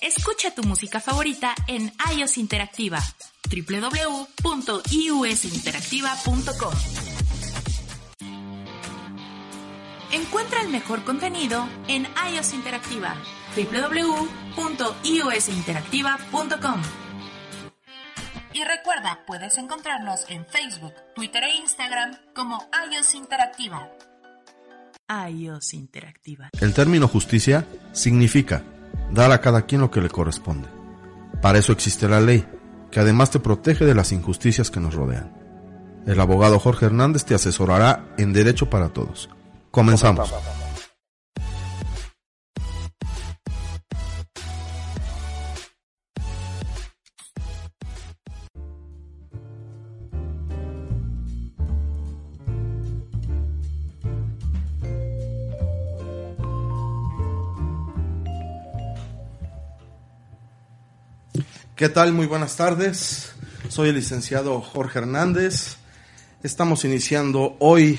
Escucha tu música favorita en iOS Interactiva www.iusinteractiva.com. Encuentra el mejor contenido en iOS Interactiva www.iusinteractiva.com. Y recuerda, puedes encontrarnos en Facebook, Twitter e Instagram como iOS Interactiva. iOS Interactiva. El término justicia significa dar a cada quien lo que le corresponde. Para eso existe la ley, que además te protege de las injusticias que nos rodean. El abogado Jorge Hernández te asesorará en Derecho para Todos. Comenzamos. ¿Qué tal? Muy buenas tardes. Soy el licenciado Jorge Hernández. Estamos iniciando hoy,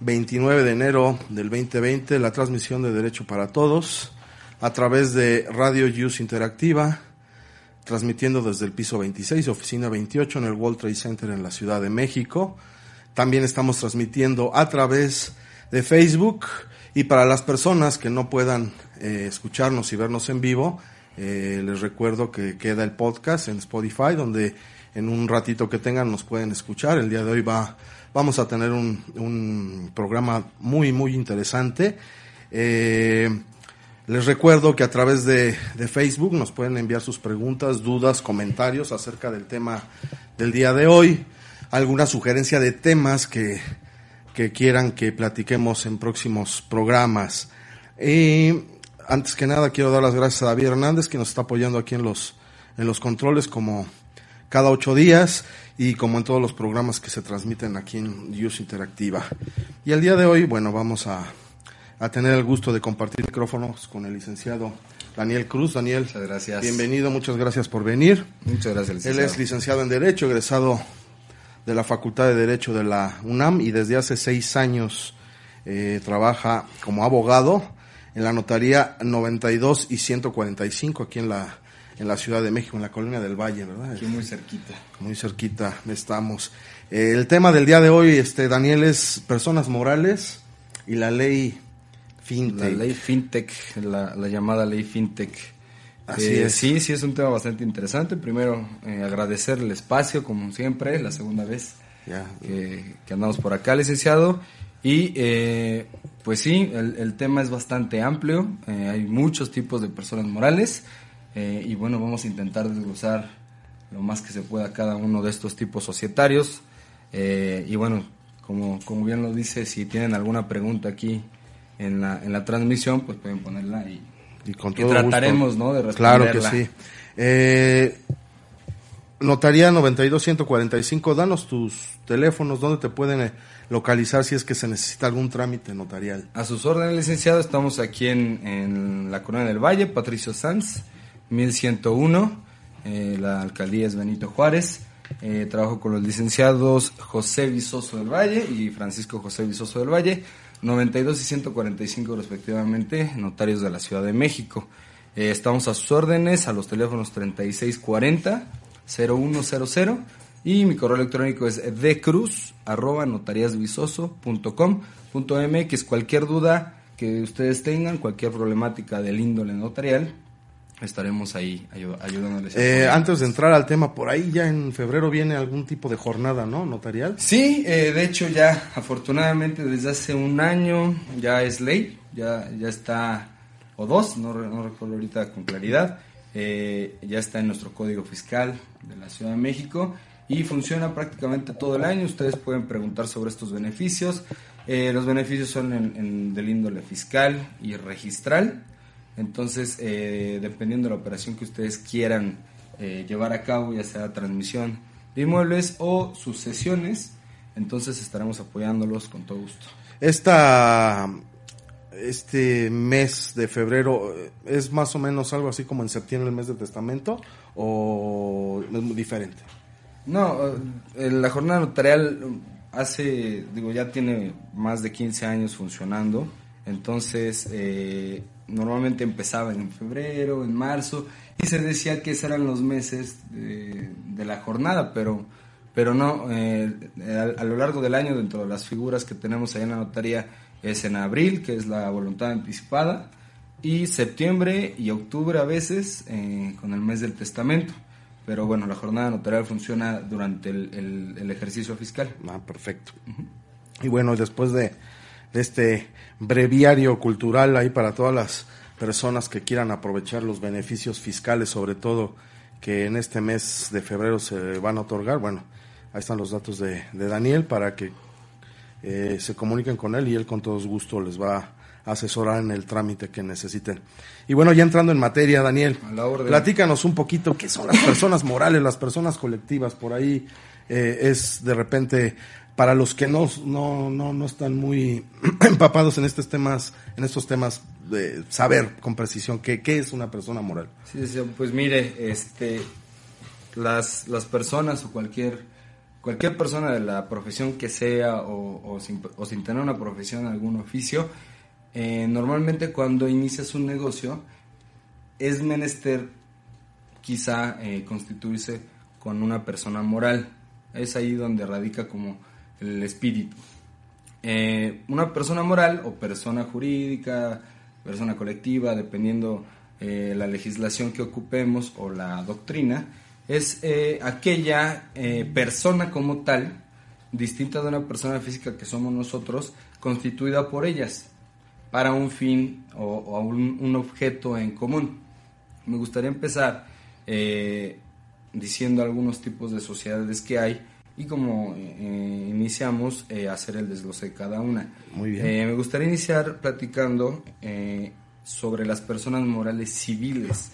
29 de enero del 2020, la transmisión de Derecho para Todos a través de Radio Use Interactiva, transmitiendo desde el piso 26, oficina 28 en el World Trade Center en la Ciudad de México. También estamos transmitiendo a través de Facebook y para las personas que no puedan eh, escucharnos y vernos en vivo, eh, les recuerdo que queda el podcast en Spotify, donde en un ratito que tengan nos pueden escuchar. El día de hoy va, vamos a tener un, un programa muy, muy interesante. Eh, les recuerdo que a través de, de, Facebook nos pueden enviar sus preguntas, dudas, comentarios acerca del tema del día de hoy, alguna sugerencia de temas que, que quieran que platiquemos en próximos programas. Eh, antes que nada quiero dar las gracias a David Hernández que nos está apoyando aquí en los, en los controles como cada ocho días y como en todos los programas que se transmiten aquí en Use Interactiva. Y el día de hoy, bueno, vamos a, a tener el gusto de compartir micrófonos con el licenciado Daniel Cruz. Daniel, muchas gracias. Bienvenido, muchas gracias por venir. Muchas gracias, licenciado. Él es licenciado en Derecho, egresado de la Facultad de Derecho de la UNAM y desde hace seis años eh, trabaja como abogado en la notaría 92 y 145 aquí en la en la Ciudad de México, en la Colonia del Valle, ¿verdad? Aquí muy cerquita. Muy cerquita estamos. Eh, el tema del día de hoy, este Daniel, es personas morales y la ley FinTech. La ley FinTech, la, la llamada ley FinTech. Así eh, es. Sí, sí, es un tema bastante interesante. Primero, eh, agradecer el espacio, como siempre, la segunda vez Ya. que, que andamos por acá, licenciado. Y eh, pues sí, el, el, tema es bastante amplio, eh, hay muchos tipos de personas morales eh, y bueno, vamos a intentar desglosar lo más que se pueda cada uno de estos tipos societarios. Eh, y bueno, como, como bien lo dice, si tienen alguna pregunta aquí en la, en la transmisión, pues pueden ponerla y, y, con y todo trataremos gusto. ¿no? de responderla. Claro que sí. Eh, Notaría 92-145, danos tus teléfonos, dónde te pueden eh, localizar si es que se necesita algún trámite notarial. A sus órdenes, licenciado, estamos aquí en, en la Corona del Valle, Patricio Sanz, 1101, eh, la alcaldía es Benito Juárez. Eh, trabajo con los licenciados José Visoso del Valle y Francisco José Visoso del Valle, 92 y 145 respectivamente, notarios de la Ciudad de México. Eh, estamos a sus órdenes a los teléfonos 3640 0100 y mi correo electrónico es decruz arroba notariasvisoso.com.mx. Cualquier duda que ustedes tengan, cualquier problemática del índole notarial, estaremos ahí ayudándoles. Eh, antes de entrar al tema, por ahí ya en febrero viene algún tipo de jornada, ¿no? Notarial. Sí, eh, de hecho ya afortunadamente desde hace un año ya es ley, ya, ya está, o dos, no, no recuerdo ahorita con claridad, eh, ya está en nuestro código fiscal de la Ciudad de México y funciona prácticamente todo el año. Ustedes pueden preguntar sobre estos beneficios. Eh, los beneficios son en, del índole fiscal y registral. Entonces, eh, dependiendo de la operación que ustedes quieran eh, llevar a cabo, ya sea transmisión de inmuebles o sucesiones, entonces estaremos apoyándolos con todo gusto. Esta este mes de febrero es más o menos algo así como en septiembre el mes del testamento o es muy diferente no la jornada notarial hace digo ya tiene más de 15 años funcionando entonces eh, normalmente empezaba en febrero, en marzo, y se decía que esos eran los meses de, la jornada, pero, pero no, eh, a, lo largo del año, dentro de las figuras que tenemos ahí en la notaría, es en abril, que es la voluntad anticipada, y septiembre y octubre a veces eh, con el mes del testamento. Pero bueno, la jornada notarial funciona durante el, ejercicio fiscal. Ah, perfecto. Y bueno, después de, este breviario cultural ahí para todas las personas que quieran aprovechar los beneficios fiscales, sobre todo que en este mes de febrero se van a otorgar, bueno, ahí están los datos de, Daniel para que eh, se comuniquen con él y él con todo gusto les va a asesorar en el trámite que necesiten. Y bueno, ya entrando en materia, Daniel, platícanos un poquito qué son las personas morales, las personas colectivas. Por ahí eh, es de repente para los que no, no, no, no están muy empapados en estos temas, en estos temas de saber con precisión qué, qué es una persona moral. Sí, pues mire, este, las, las personas o cualquier cualquier persona de la profesión que sea o, o, sin, o sin tener una profesión, algún oficio, eh, normalmente cuando inicias un negocio es menester quizá eh, constituirse con una persona moral. Es ahí donde radica como el espíritu. Eh, una persona moral o persona jurídica, persona colectiva, dependiendo la legislación que ocupemos o la doctrina, es aquella persona como tal, distinta de una persona física que somos nosotros, constituida por ellas para un fin o, un, objeto en común. Me gustaría empezar eh, diciendo algunos tipos de sociedades que hay y como eh, iniciamos eh, hacer el desglose de cada una. Muy bien. me gustaría iniciar platicando sobre las personas morales civiles.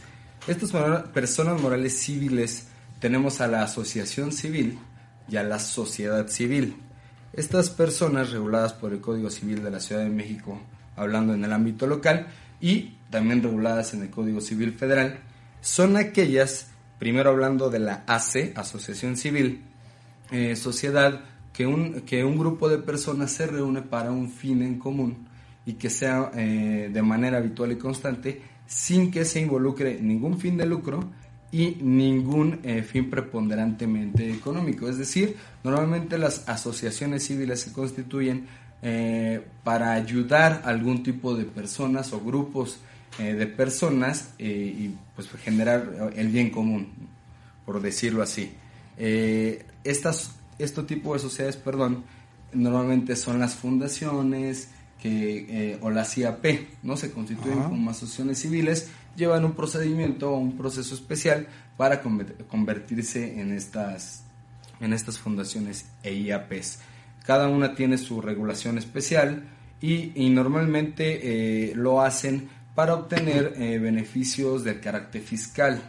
Estas personas morales civiles tenemos a la asociación civil y a la sociedad civil. Estas personas reguladas por el Código Civil de la Ciudad de México hablando en el ámbito local, y también reguladas en el Código Civil Federal, son aquellas, primero hablando de la AC, Asociación Civil, eh, sociedad, que un, que un grupo de personas se reúne para un fin en común y que sea eh, de manera habitual y constante sin que se involucre ningún fin de lucro y ningún eh, fin preponderantemente económico. Es decir, normalmente las asociaciones civiles se constituyen eh, para ayudar a algún tipo de personas o grupos eh, de personas eh, y pues generar el bien común, por decirlo así. estas, este tipo de sociedades, perdón, normalmente son las fundaciones que, o las IAP, ¿no? Se constituyen como asociaciones civiles, llevan un procedimiento o un proceso especial para convertirse en estas, en estas fundaciones e IAPs. Cada una tiene su regulación especial y, normalmente eh, lo hacen para obtener eh, beneficios de carácter fiscal.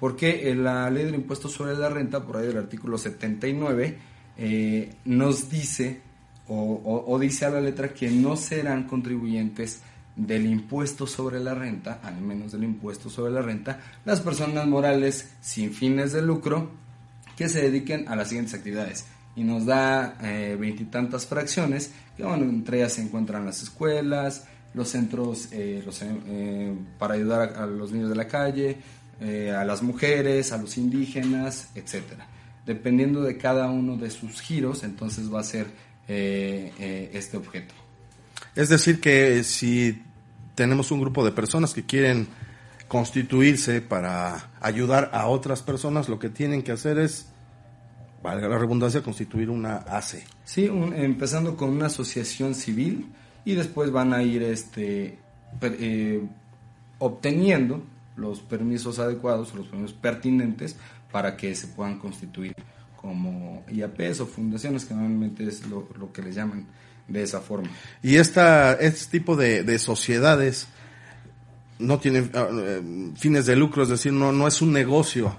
Porque en la ley del impuesto sobre la renta, por ahí del artículo 79, eh, nos dice o, dice a la letra que no serán contribuyentes del impuesto sobre la renta, al menos del impuesto sobre la renta, las personas morales sin fines de lucro que se dediquen a las siguientes actividades y nos da eh, veintitantas fracciones, que bueno, entre ellas se encuentran las escuelas, los centros eh, eh, para ayudar a, los niños de la calle, a las mujeres, a los indígenas, etcétera. Dependiendo de cada uno de sus giros, entonces va a ser este objeto. Es decir, que si tenemos un grupo de personas que quieren constituirse para ayudar a otras personas, lo que tienen que hacer es valga la redundancia, constituir una ACE. Sí, empezando con una asociación civil y después van a ir este, eh, obteniendo los permisos adecuados, los permisos pertinentes para que se puedan constituir como IAPs o fundaciones, que normalmente es lo, que les llaman de esa forma. Y esta, este tipo de, sociedades no tienen ah, eh, fines de lucro, es decir, no, no es un negocio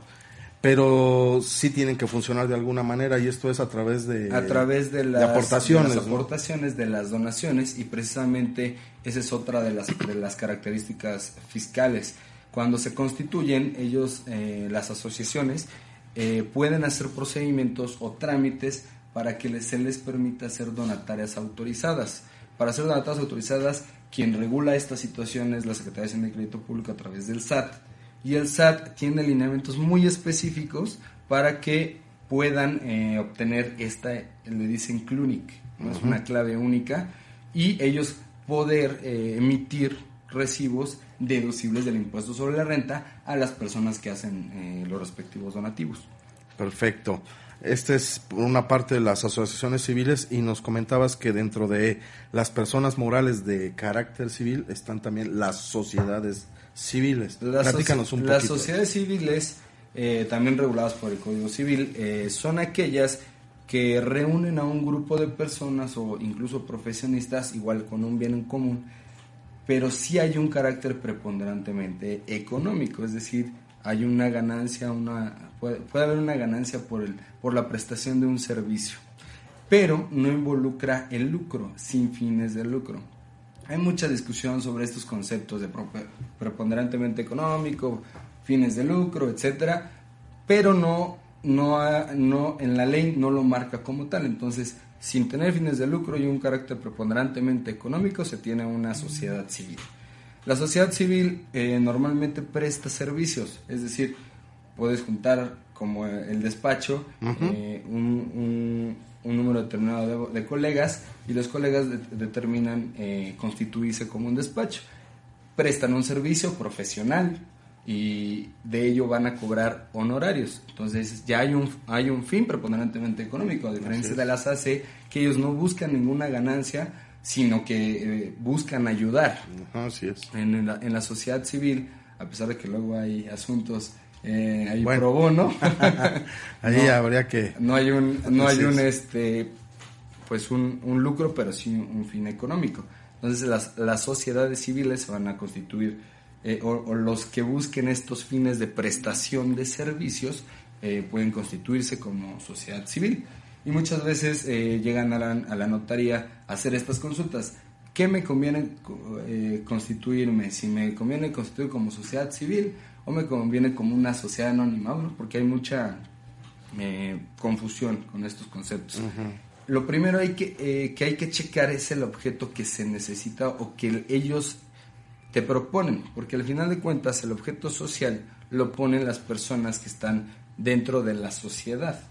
pero sí tienen que funcionar de alguna manera y esto es a través de, a través de las, aportaciones, de las aportaciones, de las donaciones y precisamente esa es otra de las, de las características fiscales. Cuando se constituyen ellos, eh, las asociaciones, eh, pueden hacer procedimientos o trámites para que se les permita ser donatarias autorizadas. Para ser donatarias autorizadas quien regula esta situación es la Secretaría de Hacienda y Crédito Público a través del SAT. Y el SAT tiene lineamientos muy específicos para que puedan eh, obtener esta, le dicen CLUNIC, ¿no? es una clave única, y ellos poder eh, emitir recibos deducibles del impuesto sobre la renta a las personas que hacen eh, los respectivos donativos. Perfecto. Esta es por una parte de las asociaciones civiles y nos comentabas que dentro de las personas morales de carácter civil están también las sociedades civiles. Las, un las sociedades civiles, eh, también reguladas por el Código Civil, eh, son aquellas que reúnen a un grupo de personas o incluso profesionistas igual con un bien en común, pero sí hay un carácter preponderantemente económico, es decir, hay una ganancia, una, puede, haber una ganancia por, el, por la prestación de un servicio, pero no involucra el lucro, sin fines de lucro. Hay mucha discusión sobre estos conceptos de preponderantemente económico, fines de lucro, etcétera, pero no, no, no, en la ley no lo marca como tal. Entonces, sin tener fines de lucro y un carácter preponderantemente económico, se tiene una sociedad civil. La sociedad civil eh, normalmente presta servicios, es decir, puedes juntar como el despacho eh, un, número determinado de, colegas y los colegas determinan eh, constituirse como un despacho. Prestan un servicio profesional y de ello van a cobrar honorarios. Entonces ya hay un, hay un fin preponderantemente económico, a diferencia de las AC, que ellos no buscan ninguna ganancia, sino que eh, buscan ayudar. Así es. En, la, en, la, sociedad civil, a pesar de que luego hay asuntos eh, ahí pro bono, ahí habría que... No hay un, no hay un, este, pues un, un, lucro, pero sí un fin económico. Entonces las, las sociedades civiles se van a constituir, eh, o, los que busquen estos fines de prestación de servicios, eh, pueden constituirse como sociedad civil y muchas veces eh, llegan a la, a la, notaría a hacer estas consultas. ¿Qué me conviene eh, constituirme? Si me conviene constituir como sociedad civil o me conviene como una sociedad anónima, porque hay mucha eh, confusión con estos conceptos. Lo primero hay que, que hay que checar es el objeto que se necesita o que ellos te proponen, porque al final de cuentas el objeto social lo ponen las personas que están dentro de la sociedad.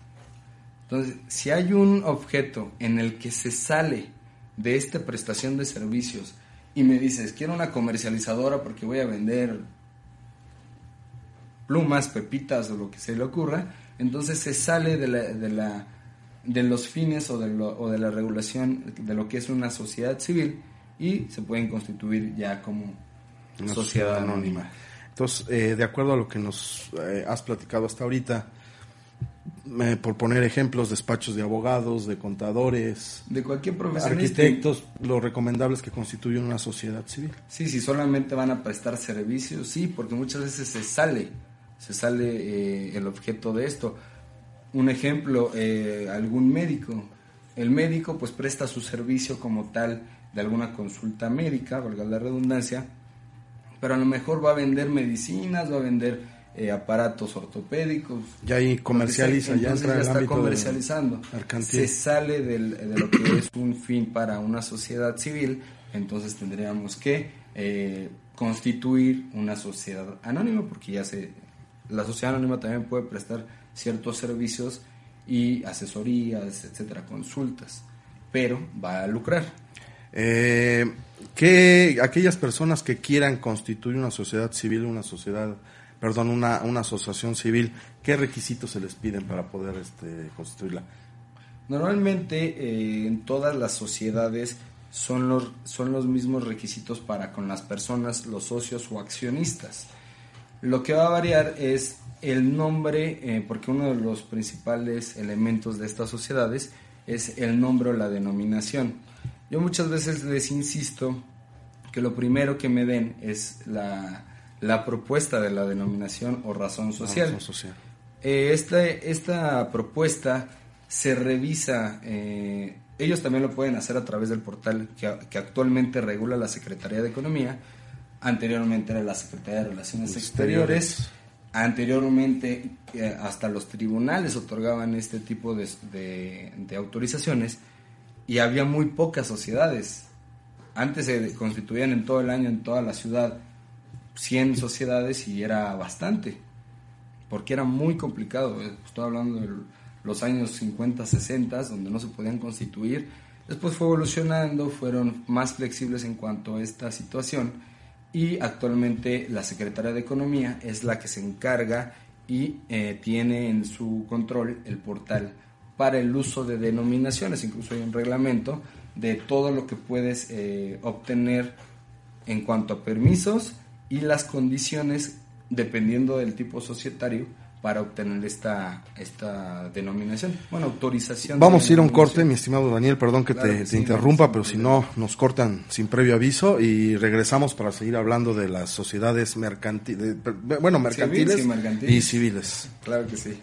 Entonces, si hay un objeto en el que se sale de esta prestación de servicios y me dices, quiero una comercializadora porque voy a vender plumas, pepitas o lo que se le ocurra, entonces se sale de, la, de, la, de los fines o de, lo, o de la regulación de lo que es una sociedad civil y se pueden constituir ya como una sociedad, anónima. Entonces, eh, de acuerdo a lo que nos eh, has platicado hasta ahorita, por poner ejemplos, despachos de abogados, de contadores, de cualquier profesión, arquitectos, lo recomendable es que constituyan una sociedad civil. Sí, si solamente van a prestar servicios, sí, porque muchas veces se sale, se sale eh, el objeto de esto. Un ejemplo, eh, algún médico, el médico pues presta su servicio como tal de alguna consulta médica, valga la redundancia, pero a lo mejor va a vender medicinas, va a vender eh, aparatos ortopédicos. Ya ahí comercializa, ya entra está comercializando. Se sale del, de lo que es un fin para una sociedad civil, entonces tendríamos que eh, constituir una sociedad anónima, porque ya se, la sociedad anónima también puede prestar ciertos servicios y asesorías, etcétera, consultas, pero va a lucrar. Eh, que aquellas personas que quieran constituir una sociedad civil, una sociedad perdón, una, una asociación civil, ¿qué requisitos se les piden para poder este, constituirla? Normalmente eh, en todas las sociedades son los, son los mismos requisitos para con las personas, los socios o accionistas. Lo que va a variar es el nombre, eh, porque uno de los principales elementos de estas sociedades es el nombre o la denominación. Yo muchas veces les insisto que lo primero que me den es la, la propuesta de la denominación o razón social. Eh, esta, propuesta se revisa, eh, ellos también lo pueden hacer a través del portal que, actualmente regula la Secretaría de Economía, anteriormente era la Secretaría de Relaciones Exteriores, anteriormente eh, hasta los tribunales otorgaban este tipo de, de autorizaciones y había muy pocas sociedades. Antes se constituían en todo el año, en toda la ciudad, 100 sociedades y era bastante, porque era muy complicado. Estoy hablando de los años 50, 60, donde no se podían constituir. Después fue evolucionando, fueron más flexibles en cuanto a esta situación y actualmente la Secretaría de Economía es la que se encarga y eh, tiene en su control el portal para el uso de denominaciones, incluso hay un reglamento de todo lo que puedes eh, obtener en cuanto a permisos y las condiciones dependiendo del tipo societario para obtener esta, esta denominación, bueno, autorización. Vamos a ir a un corte, mi estimado Daniel, perdón que te, interrumpa, pero si no, nos cortan sin previo aviso y regresamos para seguir hablando de las sociedades mercantiles, bueno, mercantiles y civiles. Claro que sí.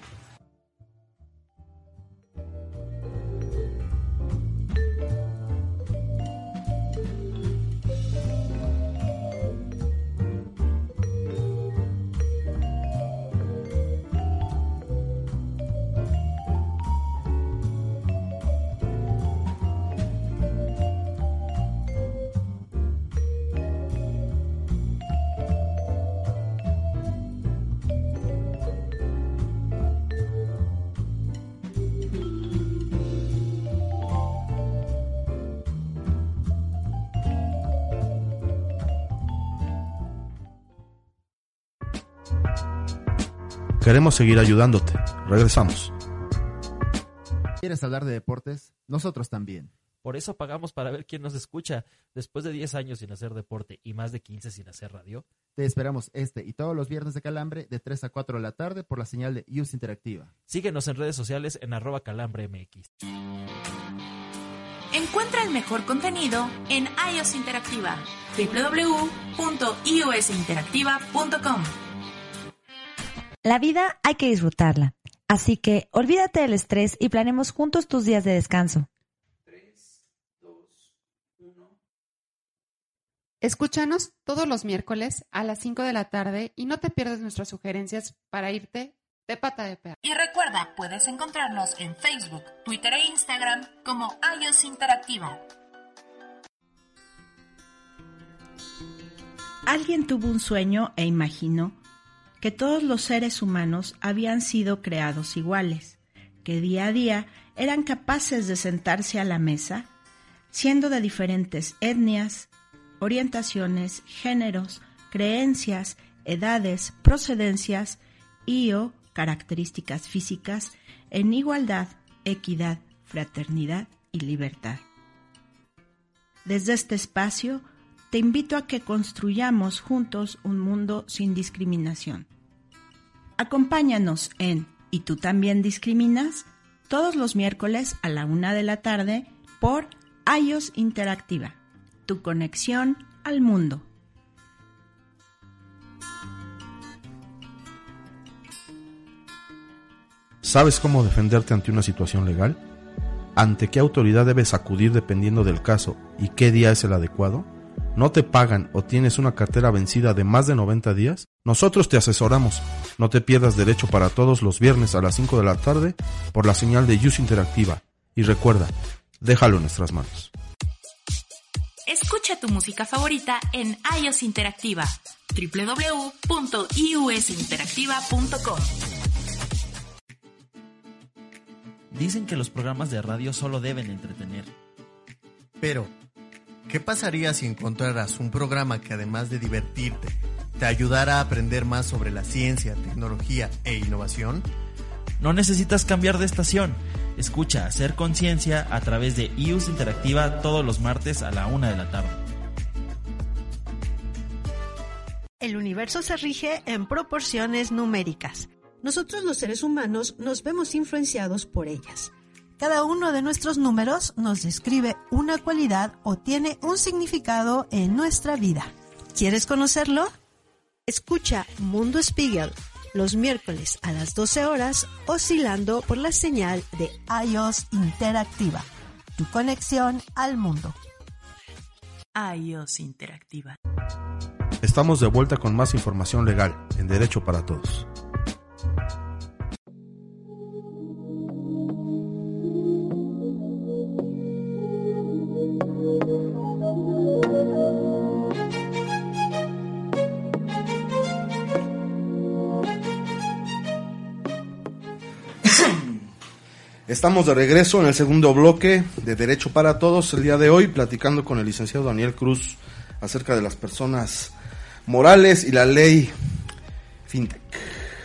Queremos seguir ayudándote. Regresamos. ¿Quieres hablar de deportes? Nosotros también. Por eso pagamos para ver quién nos escucha. Después de 10 años sin hacer deporte y más de 15 sin hacer radio. Te esperamos este y todos los viernes de Calambre de 3 a 4 de la tarde por la señal de Use Interactiva. Síguenos en redes sociales en arroba calambremx. Encuentra el mejor contenido en iOS Interactiva. www.iosinteractiva.com la vida hay que disfrutarla. Así que olvídate del estrés y planemos juntos tus días de descanso. 3, 2, 1. Escúchanos todos los miércoles a las 5 de la tarde y no te pierdas nuestras sugerencias para irte de pata de perro. Y recuerda, puedes encontrarnos en Facebook, Twitter e Instagram como iOS Interactiva. Alguien tuvo un sueño e imaginó que todos los seres humanos habían sido creados iguales, que día a día eran capaces de sentarse a la mesa, siendo de diferentes etnias, orientaciones, géneros, creencias, edades, procedencias y o características físicas en igualdad, equidad, fraternidad y libertad. Desde este espacio, te invito a que construyamos juntos un mundo sin discriminación. Acompáñanos en ¿Y tú también discriminas? todos los miércoles a la una de la tarde por iOS Interactiva, tu conexión al mundo. ¿Sabes cómo defenderte ante una situación legal? ¿Ante qué autoridad debes acudir dependiendo del caso y qué día es el adecuado? no te pagan o tienes una cartera vencida de más de 90 días, nosotros te asesoramos. No te pierdas derecho para todos los viernes a las 5 de la tarde por la señal de Use Interactiva. Y recuerda, déjalo en nuestras manos. Escucha tu música favorita en iOS Interactiva www.iusinteractiva.com Dicen que los programas de radio solo deben entretener. Pero ¿Qué pasaría si encontraras un programa que además de divertirte, te ayudara a aprender más sobre la ciencia, tecnología e innovación? No necesitas cambiar de estación. Escucha Hacer Conciencia a través de IUS Interactiva todos los martes a la una de la tarde. El universo se rige en proporciones numéricas. Nosotros los seres humanos nos vemos influenciados por ellas. Cada uno de nuestros números nos describe una cualidad o tiene un significado en nuestra vida. ¿Quieres conocerlo? Escucha Mundo Spiegel los miércoles a las 12 horas oscilando por la señal de iOS Interactiva, tu conexión al mundo. iOS Interactiva. Estamos de vuelta con más información legal en Derecho para Todos. Estamos de regreso en el segundo bloque de Derecho para Todos el día de hoy, platicando con el licenciado Daniel Cruz acerca de las personas morales y la ley FinTech.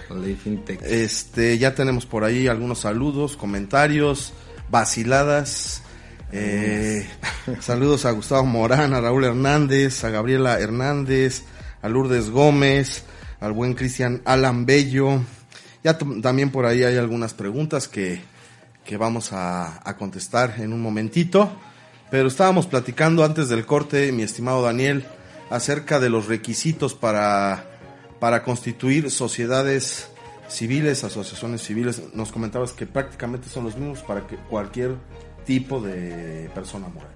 La ley FinTech. Este, ya tenemos por ahí algunos saludos, comentarios, vaciladas. Eh, saludos a Gustavo Morán, a Raúl Hernández, a Gabriela Hernández, a Lourdes Gómez, al buen Cristian Alan Bello. Ya también por ahí hay algunas preguntas que, que vamos a, a, contestar en un momentito. Pero estábamos platicando antes del corte, mi estimado Daniel, acerca de los requisitos para, para constituir sociedades civiles, asociaciones civiles. Nos comentabas que prácticamente son los mismos para que cualquier tipo de persona moral.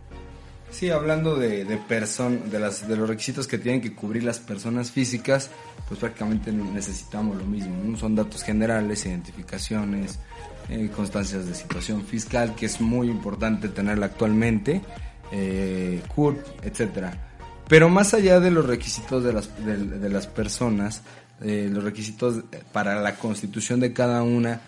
Sí, hablando de, de, de, las, de los requisitos que tienen que cubrir las personas físicas, pues prácticamente necesitamos lo mismo. ¿no? Son datos generales, identificaciones, eh, constancias de situación fiscal, que es muy importante tenerla actualmente, eh, CURP, etcétera. Pero más allá de los requisitos de las, de, las personas, eh, los requisitos para la constitución de cada una,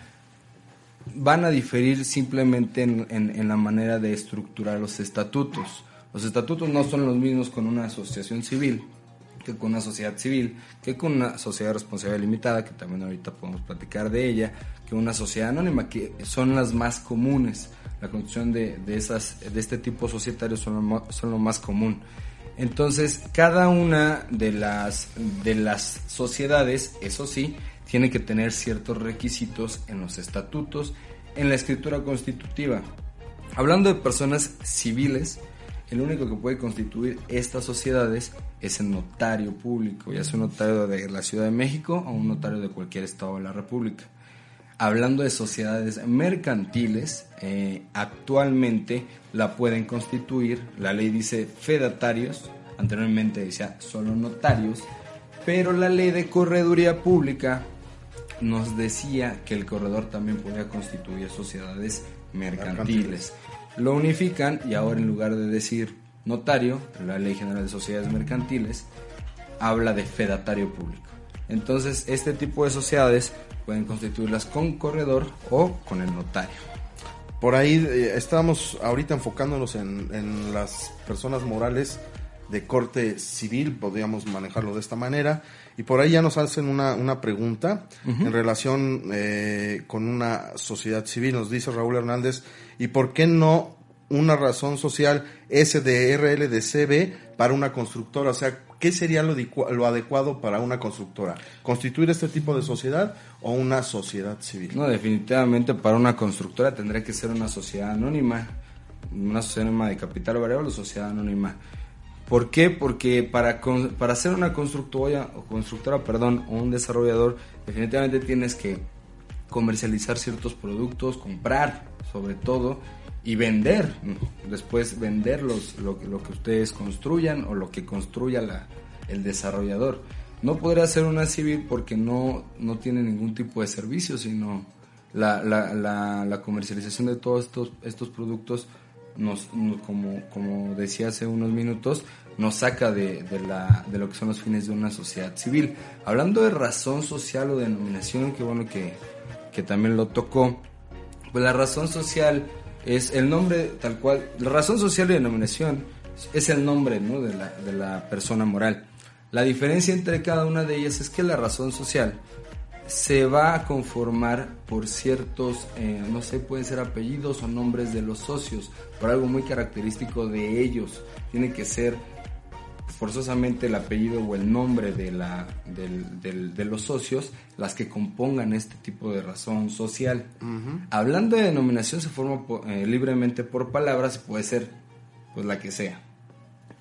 van a diferir simplemente en, en, en la manera de estructurar los estatutos. Los estatutos no son los mismos con una asociación civil que con una sociedad civil, que con una sociedad responsabilidad limitada, que también ahorita podemos platicar de ella, que una sociedad anónima, que son las más comunes. La constitución de, de, esas, de este tipo societario son lo, son lo más común. Entonces, cada una de las, de las sociedades, eso sí, tiene que tener ciertos requisitos en los estatutos, en la escritura constitutiva. Hablando de personas civiles, el único que puede constituir estas sociedades es el notario público, ya sea un notario de la Ciudad de México o un notario de cualquier estado de la República. Hablando de sociedades mercantiles, eh, actualmente la pueden constituir, la ley dice fedatarios, anteriormente decía solo notarios, pero la ley de correduría pública nos decía que el corredor también podía constituir sociedades mercantiles. Lo unifican y ahora en lugar de decir notario, la Ley General de Sociedades Mercantiles habla de fedatario público. Entonces, este tipo de sociedades pueden constituirlas con corredor o con el notario. Por ahí eh, estamos ahorita enfocándonos en, en, las personas morales de corte civil, podríamos manejarlo de esta manera. Y por ahí ya nos hacen una, una pregunta uh -huh. en relación eh, con una sociedad civil. Nos dice Raúl Hernández, ¿y por qué no una razón social SDRL de CB para una constructora? O sea, ¿qué sería lo, lo, adecuado para una constructora? ¿Constituir este tipo de sociedad o una sociedad civil? No, definitivamente para una constructora tendría que ser una sociedad anónima, una sociedad anónima de capital variable o sociedad anónima. ¿Por qué? Porque para, para ser una constructora, o constructora o un desarrollador, definitivamente tienes que comercializar ciertos productos, comprar sobre todo, y vender, después vender los, lo, lo, que ustedes construyan o lo que construya el desarrollador. No podría ser una civil porque no, no tiene ningún tipo de servicio, sino la, la, la, la comercialización de todos estos, estos productos, nos, nos, como, como decía hace unos minutos, nos saca de, de, la, de lo que son los fines de una sociedad civil. Hablando de razón social o denominación, que bueno que, que también lo tocó, pues la razón social es el nombre tal cual, la razón social y denominación es el nombre ¿no? de, la, de la persona moral. La diferencia entre cada una de ellas es que la razón social se va a conformar por ciertos, eh, no sé, pueden ser apellidos o nombres de los socios, por algo muy característico de ellos. Tiene que ser forzosamente el apellido o el nombre de, la, del, del, de los socios las que compongan este tipo de razón social. Uh -huh. Hablando de denominación se forma eh, libremente por palabras, puede ser pues la que sea.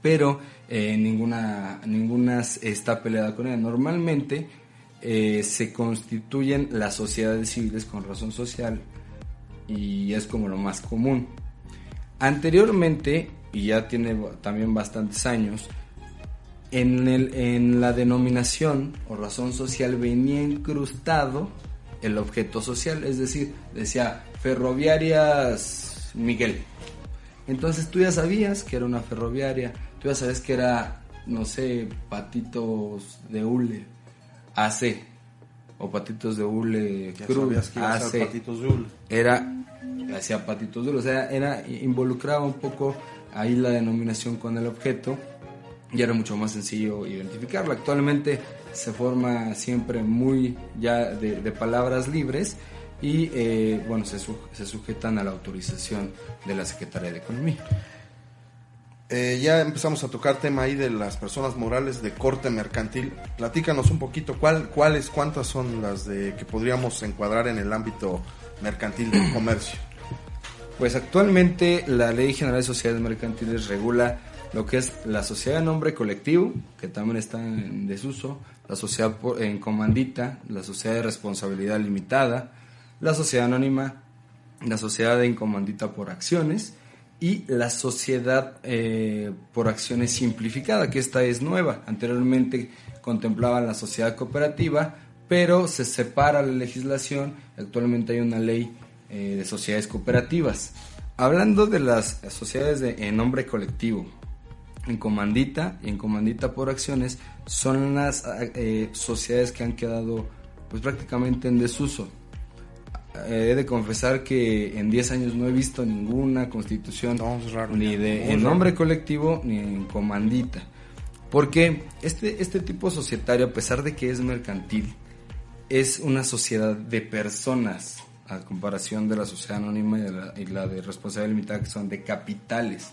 Pero eh, ninguna, ninguna está peleada con ella. Normalmente eh, se constituyen las sociedades civiles con razón social y es como lo más común. Anteriormente, y ya tiene también bastantes años, en, el, en la denominación o razón social venía incrustado el objeto social, es decir, decía ferroviarias Miguel. Entonces tú ya sabías que era una ferroviaria, tú ya sabes que era, no sé, patitos de hule, AC. o Patitos de Hule Ya sabías que iba a ser hace, Patitos de Hule. era hacía Patitos de Hule, o sea, era involucraba un poco ahí la denominación con el objeto y era mucho más sencillo identificarlo. Actualmente se forma siempre muy ya de, de palabras libres y eh, bueno, se, su- se sujetan a la autorización de la Secretaría de Economía. Eh, ya empezamos a tocar tema ahí de las personas morales de corte mercantil. Platícanos un poquito cuál, cuáles, cuántas son las de que podríamos encuadrar en el ámbito mercantil del comercio. Pues actualmente la Ley General de Sociedades Mercantiles regula lo que es la sociedad en nombre colectivo, que también está en desuso, la sociedad en comandita, la sociedad de responsabilidad limitada, la sociedad anónima, la sociedad en comandita por acciones y la sociedad eh, por acciones simplificada, que esta es nueva. Anteriormente contemplaba la sociedad cooperativa, pero se separa la legislación. Actualmente hay una ley eh, de sociedades cooperativas. Hablando de las sociedades de, en nombre colectivo, en comandita y en comandita por acciones, son las eh, sociedades que han quedado pues prácticamente en desuso. Eh, he de confesar que en 10 años no he visto ninguna constitución No, es raro ni de en raro. nombre colectivo ni en comandita. Porque este, este tipo societario, a pesar de que es mercantil, es una sociedad de personas, a comparación de la sociedad anónima y, de la, y la de responsabilidad limitada, que son de capitales.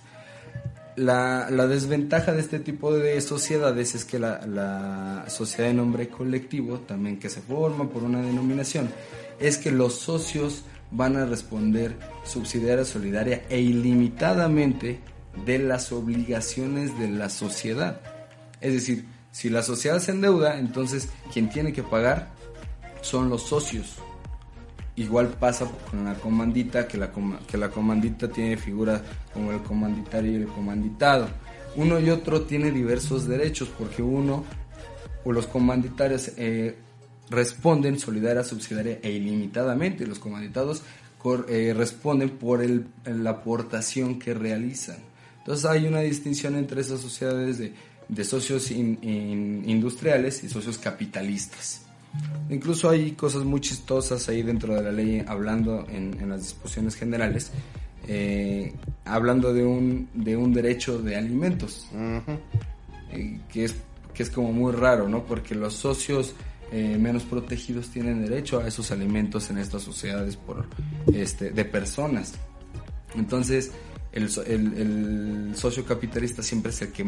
La, desventaja de este tipo de sociedades es que la, la sociedad de nombre colectivo, también que se forma por una denominación, es que los socios van a responder subsidiaria, solidaria e ilimitadamente de las obligaciones de la sociedad. Es decir, si la sociedad se endeuda, entonces quien tiene que pagar son los socios. Igual pasa con la comandita, que la, coma- que la comandita tiene figuras como el comanditario y el comanditado. Uno y otro tiene diversos derechos porque uno o los comanditarios eh, responden solidaria, subsidiaria e ilimitadamente. Los comanditados eh, responden por el- la aportación que realizan. Entonces hay una distinción entre esas sociedades de, de socios in- in- industriales y socios capitalistas. Incluso hay cosas muy chistosas ahí dentro de la ley, hablando en, en las disposiciones generales, eh, hablando de un, de un derecho de alimentos, eh, que, es, que es como muy raro, ¿no? Porque los socios eh, menos protegidos tienen derecho a esos alimentos en estas sociedades por, este, de personas. Entonces, el, el, el socio capitalista siempre es el que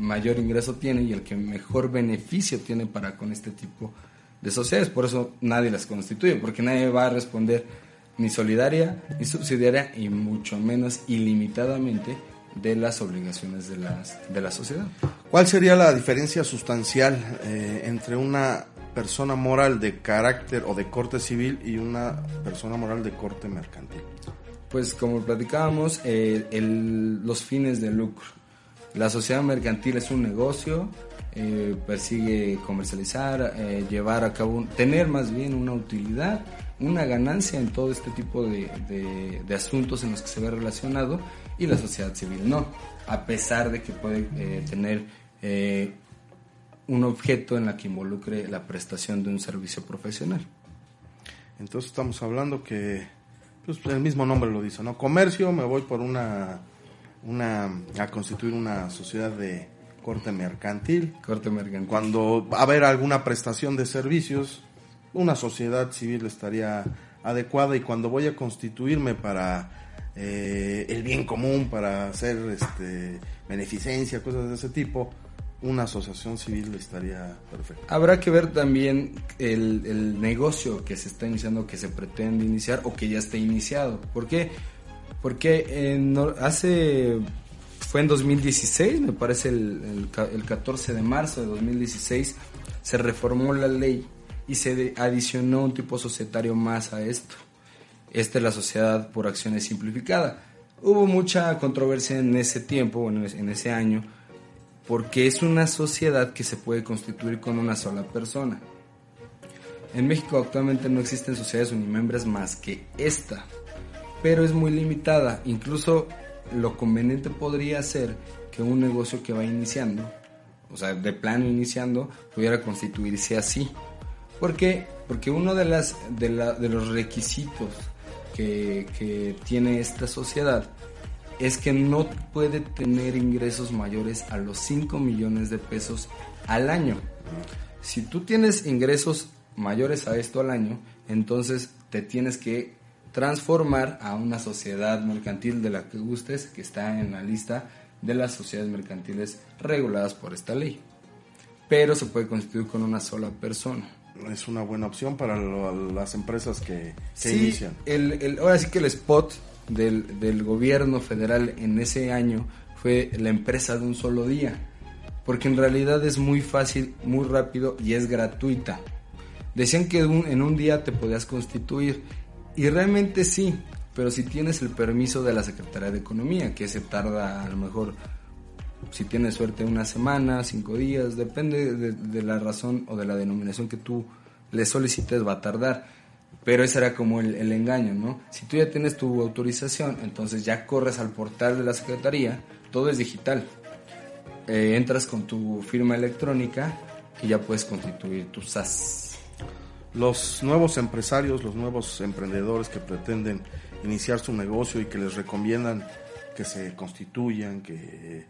mayor ingreso tiene y el que mejor beneficio tiene para con este tipo de sociedades. Por eso nadie las constituye, porque nadie va a responder ni solidaria, ni subsidiaria, y mucho menos ilimitadamente de las obligaciones de, las, de la sociedad. ¿Cuál sería la diferencia sustancial eh, entre una persona moral de carácter o de corte civil y una persona moral de corte mercantil? Pues como platicábamos, eh, el- los fines de lucro. La sociedad mercantil es un negocio, eh, persigue comercializar, eh, llevar a cabo, tener más bien una utilidad, una ganancia en todo este tipo de, de- asuntos en los que se ve relacionado y la sociedad civil no, a pesar de que puede eh, tener un objeto en la que involucre la prestación de un servicio profesional. Entonces estamos hablando que pues, el mismo nombre lo dice, ¿no? Comercio, me voy por una, una a constituir una sociedad de corte mercantil. Corte mercantil. Cuando va a haber alguna prestación de servicios, una sociedad civil estaría adecuada y cuando voy a constituirme para eh, el bien común, para hacer este, beneficencia, cosas de ese tipo, una asociación civil estaría perfecta. Habrá que ver también el, el negocio que se está iniciando, que se pretende iniciar o que ya está iniciado. ¿Por qué? Porque en no- hace, fue en 2016, me parece el, el ca- el 14 de marzo de 2016, se reformó la ley y se adicionó un tipo societario más a esto. Esta es la sociedad por acciones simplificada. Hubo mucha controversia en ese tiempo, en ese año, porque es una sociedad que se puede constituir con una sola persona. En México actualmente no existen sociedades unimembres más que esta, pero es muy limitada. Incluso lo conveniente podría ser que un negocio que va iniciando, o sea, de plano iniciando, pudiera constituirse así. ¿Por qué? Porque uno de, las, de, la, de los requisitos que, que tiene esta sociedad es que no puede tener ingresos mayores a los 5 millones de pesos al año. Si tú tienes ingresos mayores a esto al año, entonces te tienes que transformar a una sociedad mercantil de la que gustes, que está en la lista de las sociedades mercantiles reguladas por esta ley. Pero se puede constituir con una sola persona. Es una buena opción para lo- las empresas que, que Sí, inician. el, el- ahora sí que el spot del, del gobierno federal en ese año fue la empresa de un solo día. Porque en realidad es muy fácil, muy rápido y es gratuita. Decían que un- en un día te podías constituir. Y realmente sí, pero si tienes el permiso de la Secretaría de Economía, que se tarda a lo mejor, si tienes suerte, una semana, cinco días, depende de, de la razón o de la denominación que tú le solicites, va a tardar. Pero ese era como el, engaño, ¿no? Si tú ya tienes tu autorización, entonces ya corres al portal de la Secretaría, todo es digital. Eh, entras con tu firma electrónica y ya puedes constituir tu SAS. Los nuevos empresarios, los nuevos emprendedores que pretenden iniciar su negocio y que les recomiendan que se constituyan, que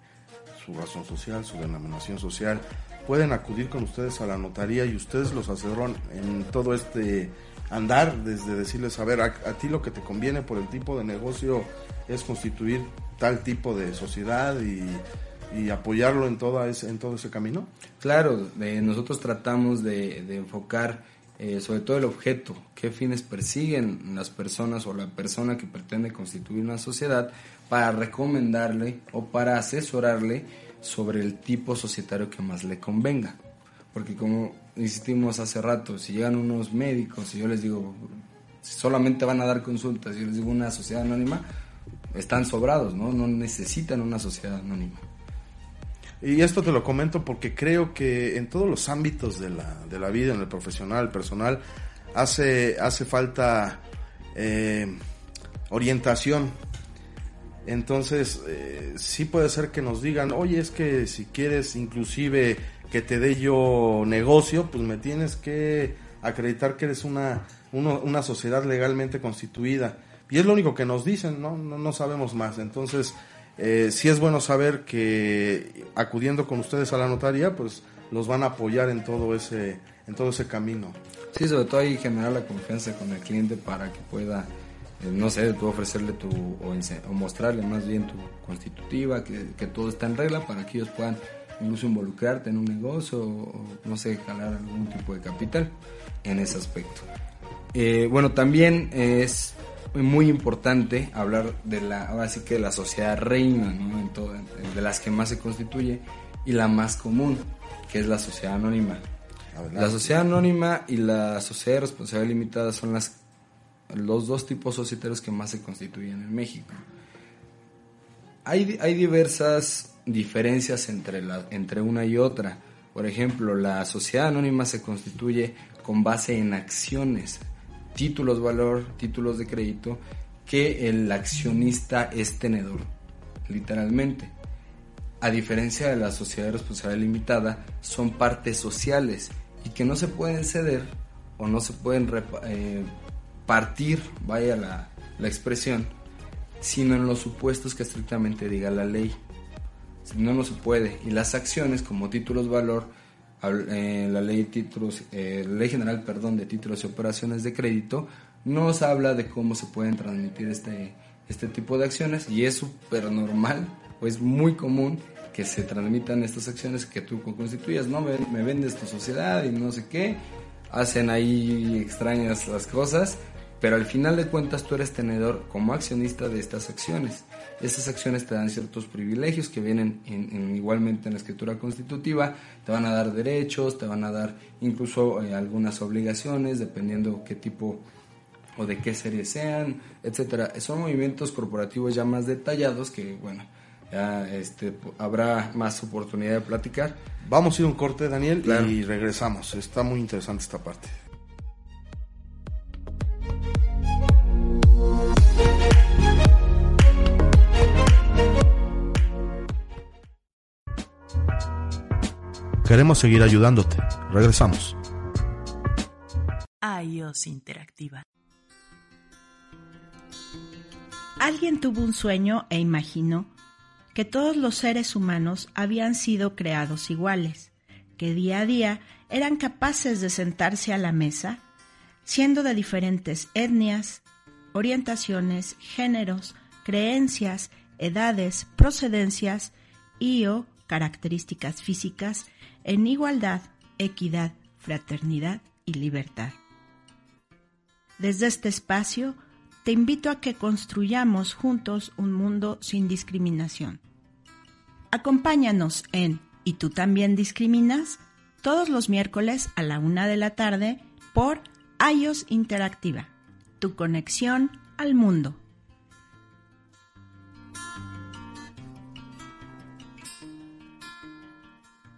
su razón social, su denominación social, pueden acudir con ustedes a la notaría y ustedes los asesoran en todo este andar, desde decirles, a ver, a, ti lo que te conviene por el tipo de negocio es constituir tal tipo de sociedad y, y apoyarlo en, toda ese, en todo ese camino. Claro, de- nosotros tratamos de enfocar eh, sobre todo el objeto, qué fines persiguen las personas o la persona que pretende constituir una sociedad para recomendarle o para asesorarle sobre el tipo societario que más le convenga. Porque como insistimos hace rato, si llegan unos médicos y yo les digo, solamente van a dar consultas, y yo les digo una sociedad anónima, están sobrados, ¿no? No necesitan una sociedad anónima. Y esto te lo comento porque creo que en todos los ámbitos de la, de la vida, en el profesional, el personal, hace, hace falta eh, orientación. Entonces, eh, sí puede ser que nos digan, oye, es que si quieres inclusive que te dé yo negocio, pues me tienes que acreditar que eres una, una sociedad legalmente constituida. Y es lo único que nos dicen, ¿no? No, no sabemos más. Entonces, eh, sí es bueno saber que acudiendo con ustedes a la notaría, pues los van a apoyar en todo ese, en todo ese camino. Sí, sobre todo ahí generar la confianza con el cliente para que pueda, eh, no sé, tú ofrecerle tu, o, mostrarle más bien tu constitutiva, que, que todo está en regla para que ellos puedan incluso involucrarte en un negocio o, no sé, jalar algún tipo de capital en ese aspecto. Eh, bueno, también es muy importante hablar de la, ahora sí que de la sociedad reina, ¿no? En todo- de las que más se constituye y la más común, que es la sociedad anónima. La sociedad anónima y la sociedad de responsabilidad limitada son las, los dos tipos societarios que más se constituyen en México. Hay, hay diversas diferencias entre, la, entre una y otra. Por ejemplo, la sociedad anónima se constituye con base en acciones, títulos valor, títulos de crédito, que el accionista es tenedor, literalmente. A diferencia de la sociedad de responsabilidad limitada, son partes sociales y que no se pueden ceder o no se pueden eh, partir, vaya la, la expresión, sino en los supuestos que estrictamente diga la ley. No, no se puede. Y las acciones como títulos valor, eh, la ley títulos, eh, ley general, perdón, de títulos y operaciones de crédito, nos habla de cómo se pueden transmitir este, este tipo de acciones y es súper normal o es muy común que se transmitan estas acciones que tú constituyas, no me, me vendes tu sociedad y no sé qué, hacen ahí extrañas las cosas, pero al final de cuentas tú eres tenedor como accionista de estas acciones. Estas acciones te dan ciertos privilegios que vienen en- en- igualmente en la escritura constitutiva, te van a dar derechos, te van a dar incluso eh, algunas obligaciones, dependiendo qué tipo o de qué serie sean, etcétera. Son movimientos corporativos ya más detallados que, bueno, ya este, habrá más oportunidad de platicar. Vamos a ir a un corte, Daniel, Claro. y regresamos. Está muy interesante esta parte. Queremos seguir ayudándote. Regresamos. iOS Interactiva. Alguien tuvo un sueño e imaginó que todos los seres humanos habían sido creados iguales, que día a día eran capaces de sentarse a la mesa, siendo de diferentes etnias, orientaciones, géneros, creencias, edades, procedencias y o características físicas en igualdad, equidad, fraternidad y libertad. Desde este espacio, te invito a que construyamos juntos un mundo sin discriminación. Acompáñanos en ¿Y tú también discriminas? todos los miércoles a la una de la tarde por iOS Interactiva, tu conexión al mundo.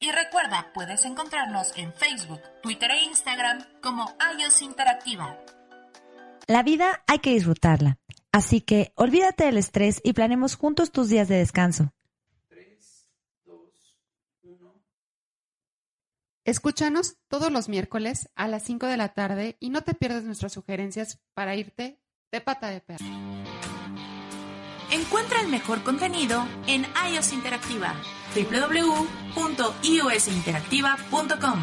Y recuerda, puedes encontrarnos en Facebook, Twitter e Instagram como iOS Interactiva. La vida hay que disfrutarla. Así que olvídate del estrés y planemos juntos tus días de descanso. Escúchanos todos los miércoles a las 5 de la tarde y no te pierdas nuestras sugerencias para irte de pata de perro. Encuentra el mejor contenido en iOS Interactiva www.iosinteractiva.com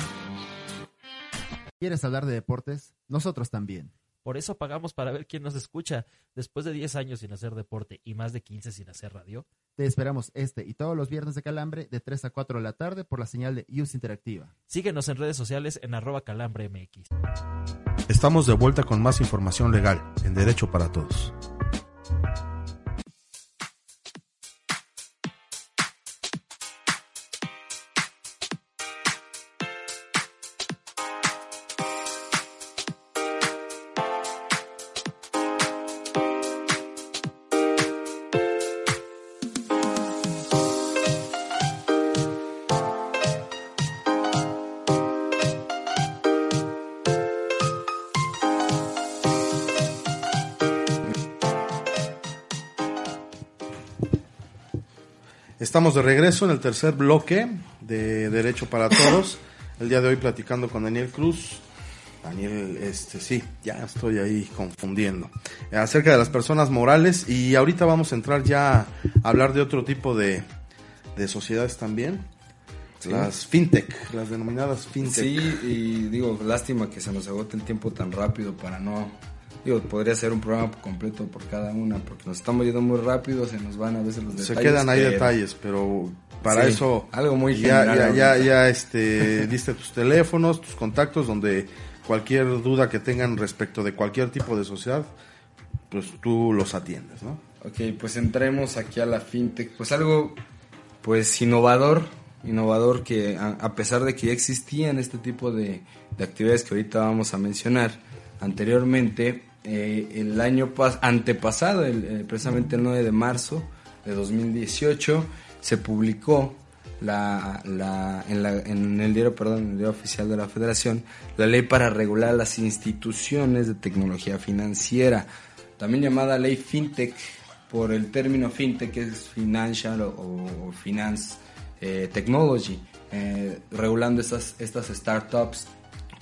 ¿Quieres hablar de deportes? Nosotros también. Por eso pagamos para ver quién nos escucha. Después de 10 años sin hacer deporte y más de 15 sin hacer radio. Te esperamos este y todos los viernes de Calambre de 3 a 4 de la tarde por la señal de Use Interactiva. Síguenos en redes sociales en arroba calambremx. Estamos de vuelta con más información legal en Derecho para Todos. Estamos de regreso en el tercer bloque de Derecho para Todos. El día de hoy platicando con Daniel Cruz. Daniel, este sí, ya estoy ahí confundiendo. Acerca de las personas morales y ahorita vamos a entrar ya a hablar de otro tipo de, de sociedades también. Las fintech, las denominadas fintech. Sí, y digo, lástima que se nos agote el tiempo tan rápido para no Digo, podría ser un programa completo por cada una, porque nos estamos yendo muy rápido, se nos van a veces los detalles. Se quedan ahí detalles, pero para Sí, eso algo muy ya, general ya, ya, ya, este, diste tus teléfonos, tus contactos, donde cualquier duda que tengan respecto de cualquier tipo de sociedad, pues tú los atiendes, ¿no? Ok, pues entremos aquí a la fintech. Pues algo, pues innovador, innovador que a, a pesar de que ya existían este tipo de, de actividades que ahorita vamos a mencionar anteriormente, eh, el año pas- antepasado, el, eh, precisamente el 9 de marzo de 2018, se publicó la, en, el diario, perdón, el diario oficial de la Federación, la ley para regular las instituciones de tecnología financiera, también llamada ley FinTech por el término fintech, que es financial o, o finance eh, technology, regulando estas, estas startups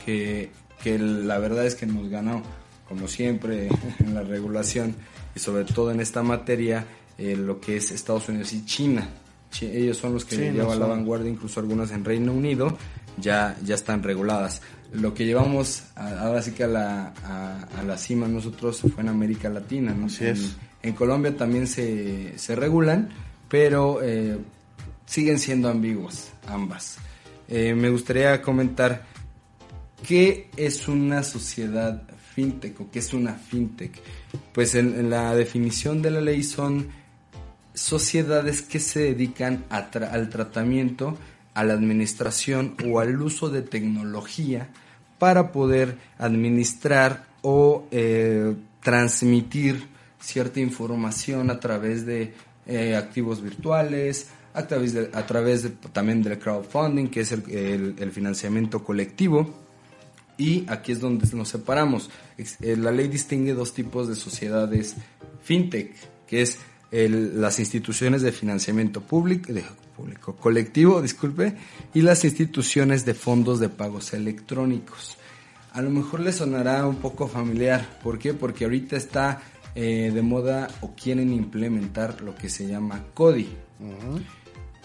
que, que la verdad es que nos ganó, como siempre, en la regulación y sobre todo en esta materia, eh, lo que es Estados Unidos y China. Chi- ellos son los que Sí, no la vanguardia, incluso algunas en Reino Unido ya, ya están reguladas. Lo que llevamos a- ahora sí que a la, a, a la cima nosotros fue en América Latina. ¿no? Así en, es. en Colombia también se, se regulan, pero eh, siguen siendo ambiguas ambas. Eh, me gustaría comentar qué es una sociedad fintech o qué es una fintech. Pues en, la definición de la ley son sociedades que se dedican al tratamiento, a la administración o al uso de tecnología para poder administrar o eh, transmitir cierta información a través de eh, activos virtuales, a través, también del crowdfunding, que es el financiamiento colectivo. Y aquí es donde nos separamos. Eh, La ley distingue dos tipos de sociedades fintech, que es las instituciones de financiamiento público, de- público, colectivo, disculpe, y las instituciones de fondos de pagos electrónicos. A lo mejor les sonará un poco familiar. ¿Por qué? Porque ahorita está eh, de moda o quieren implementar lo que se llama CODI.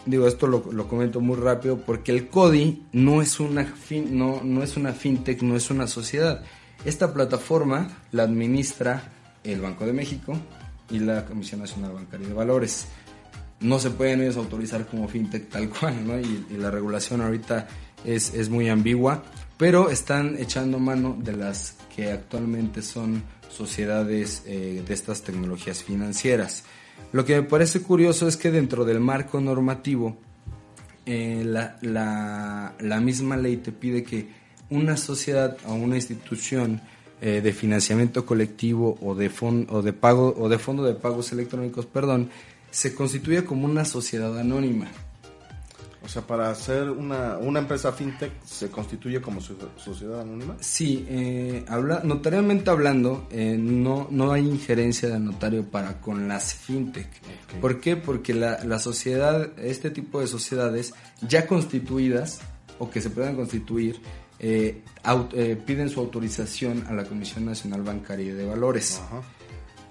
Digo, esto lo, lo comento muy rápido porque el CODI no es, una fin- no, no es una fintech, no es una sociedad. Esta plataforma la administra el Banco de México y la Comisión Nacional Bancaria de Valores. No se pueden ellos autorizar como fintech tal cual, ¿no? Y, y la regulación ahorita es, es muy ambigua, pero están echando mano de las que actualmente son sociedades eh, de estas tecnologías financieras. Lo que me parece curioso es que dentro del marco normativo, eh, la, la- misma ley te pide que una sociedad o una institución eh, de financiamiento colectivo o de, o de pago o de fondo de pagos electrónicos, perdón, se constituya como una sociedad anónima. O sea, para ser una, una empresa fintech se constituye como so- sociedad anónima. Sí, eh, habla, notarialmente hablando, eh, no, no hay injerencia del notario para con las fintech. ¿Por qué? Porque la, la sociedad, este tipo de sociedades ya constituidas o que se puedan constituir, eh, eh, piden su autorización a la Comisión Nacional Bancaria de Valores.